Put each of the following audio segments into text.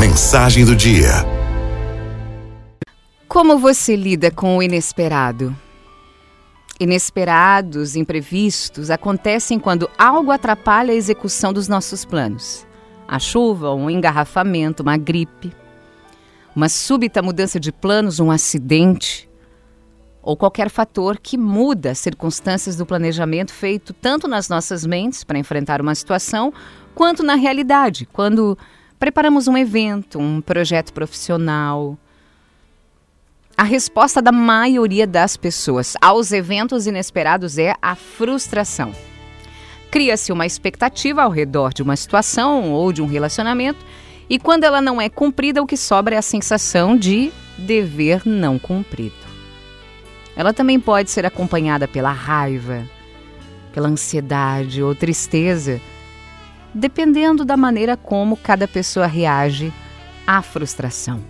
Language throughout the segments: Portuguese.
Mensagem do dia. Como você lida com o inesperado? Inesperados, imprevistos acontecem quando algo atrapalha a execução dos nossos planos. A chuva, um engarrafamento, uma gripe, uma súbita mudança de planos, um acidente ou qualquer fator que muda as circunstâncias do planejamento feito tanto nas nossas mentes para enfrentar uma situação, quanto na realidade, quando preparamos um evento, um projeto profissional. A resposta da maioria das pessoas aos eventos inesperados é a frustração. Cria-se uma expectativa ao redor de uma situação ou de um relacionamento, e quando ela não é cumprida, o que sobra é a sensação de dever não cumprido. Ela também pode ser acompanhada pela raiva, pela ansiedade ou tristeza, dependendo da maneira como cada pessoa reage à frustração.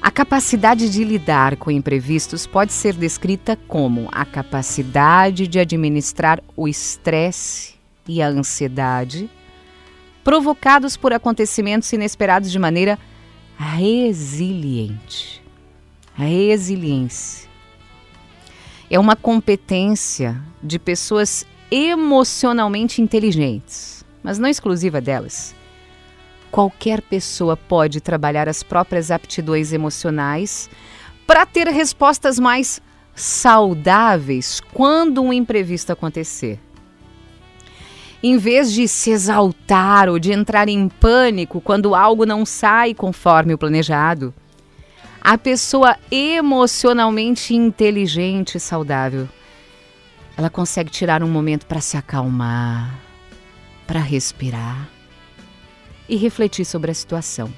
A capacidade de lidar com imprevistos pode ser descrita como a capacidade de administrar o estresse e a ansiedade provocados por acontecimentos inesperados de maneira resiliente. Resiliência é uma competência de pessoas emocionalmente inteligentes, mas não exclusiva delas. Qualquer pessoa pode trabalhar as próprias aptidões emocionais para ter respostas mais saudáveis quando um imprevisto acontecer. Em vez de se exaltar ou de entrar em pânico quando algo não sai conforme o planejado, a pessoa emocionalmente inteligente e saudável, ela consegue tirar um momento para se acalmar, para respirar e refletir sobre a situação.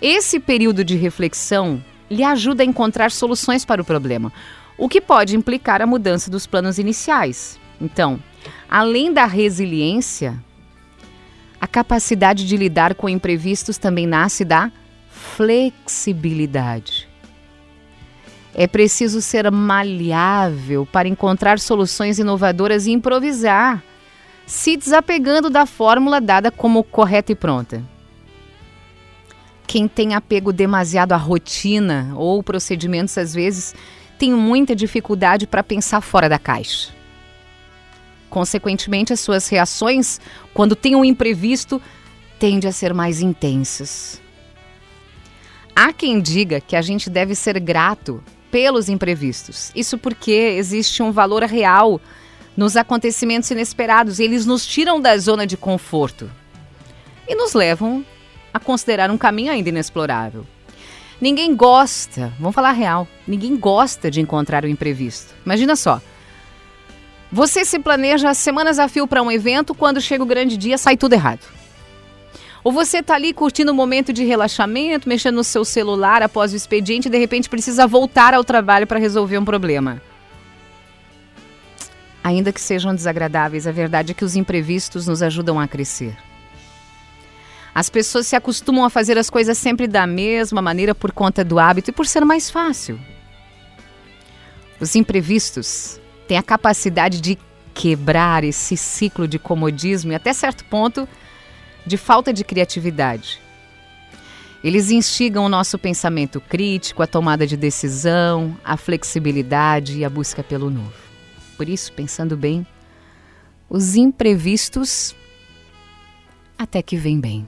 Esse período de reflexão lhe ajuda a encontrar soluções para o problema, o que pode implicar a mudança dos planos iniciais. Então, além da resiliência, a capacidade de lidar com imprevistos também nasce da flexibilidade. É preciso ser maleável para encontrar soluções inovadoras e improvisar, se desapegando da fórmula dada como correta e pronta. Quem tem apego demasiado à rotina ou procedimentos, às vezes, tem muita dificuldade para pensar fora da caixa. Consequentemente, as suas reações, quando tem um imprevisto, tendem a ser mais intensas. Há quem diga que a gente deve ser grato pelos imprevistos. Isso porque existe um valor real nos acontecimentos inesperados. Eles nos tiram da zona de conforto e nos levam a considerar um caminho ainda inexplorável. Ninguém gosta, vamos falar real, ninguém gosta de encontrar o imprevisto. Imagina só. Você se planeja semanas a fio para um evento, quando chega o grande dia, sai tudo errado. Ou você está ali curtindo um momento de relaxamento, mexendo no seu celular após o expediente e de repente precisa voltar ao trabalho para resolver um problema. Ainda que sejam desagradáveis, a verdade é que os imprevistos nos ajudam a crescer. As pessoas se acostumam a fazer as coisas sempre da mesma maneira por conta do hábito e por ser mais fácil. Os imprevistos têm a capacidade de quebrar esse ciclo de comodismo e, até certo ponto, de falta de criatividade. Eles instigam o nosso pensamento crítico, a tomada de decisão, a flexibilidade e a busca pelo novo. Por isso, pensando bem, os imprevistos até que vêm bem.